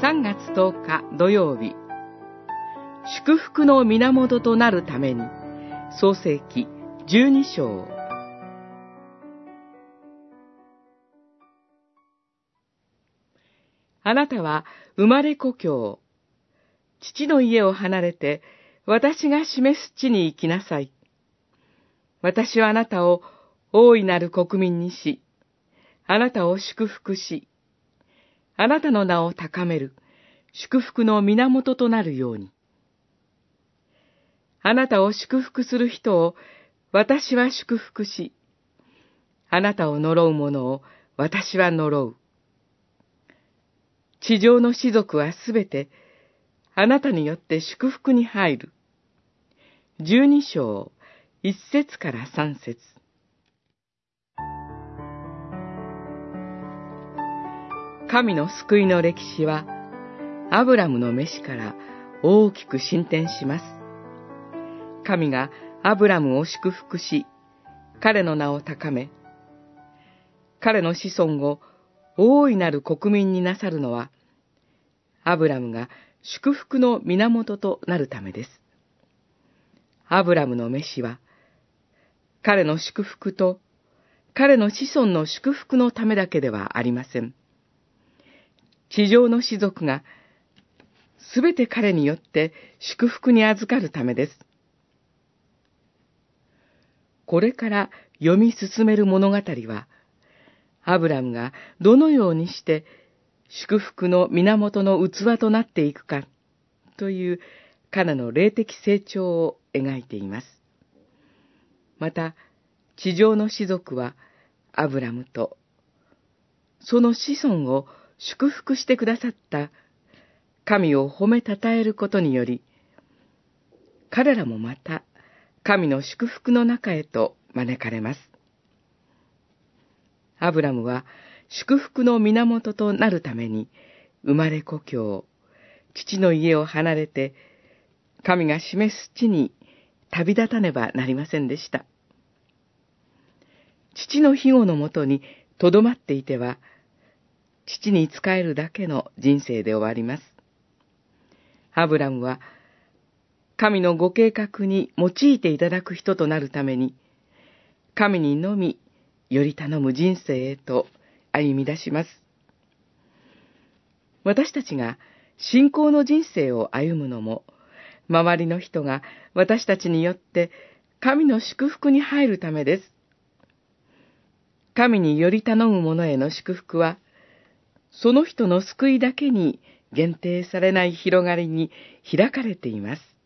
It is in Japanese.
3月10日土曜日、祝福の源となるために、創世記12章。あなたは生まれ故郷、父の家を離れて、私が示す地に行きなさい。私はあなたを大いなる国民にし、あなたを祝福し、あなたの名を高める祝福の源となるように。あなたを祝福する人を私は祝福し、あなたを呪う者を私は呪う。地上の士族はすべてあなたによって祝福に入る。十二章、一節から三節。神の救いの歴史は、アブラムの飯から大きく進展します。神がアブラムを祝福し、彼の名を高め、彼の子孫を大いなる国民になさるのは、アブラムが祝福の源となるためです。アブラムの飯は、彼の祝福と彼の子孫の祝福のためだけではありません。地上の士族がすべて彼によって祝福に預かるためです。これから読み進める物語は、アブラムがどのようにして祝福の源の器となっていくか、という彼の霊的成長を描いています。また、地上の士族は、アブラムと、その子孫を祝福してくださった神を褒めたたえることにより、彼らもまた神の祝福の中へと招かれます。アブラムは祝福の源となるために、生まれ故郷、父の家を離れて、神が示す地に旅立たねばなりませんでした。父の庇護のもとに留まっていては、父に仕えるだけの人生で終わります。アブラムは、神のご計画に用いていただく人となるために、神にのみより頼む人生へと歩み出します。私たちが信仰の人生を歩むのも、周りの人が私たちによって神の祝福に入るためです。神により頼む者への祝福は、その人の救いだけに限定されない広がりに開かれています。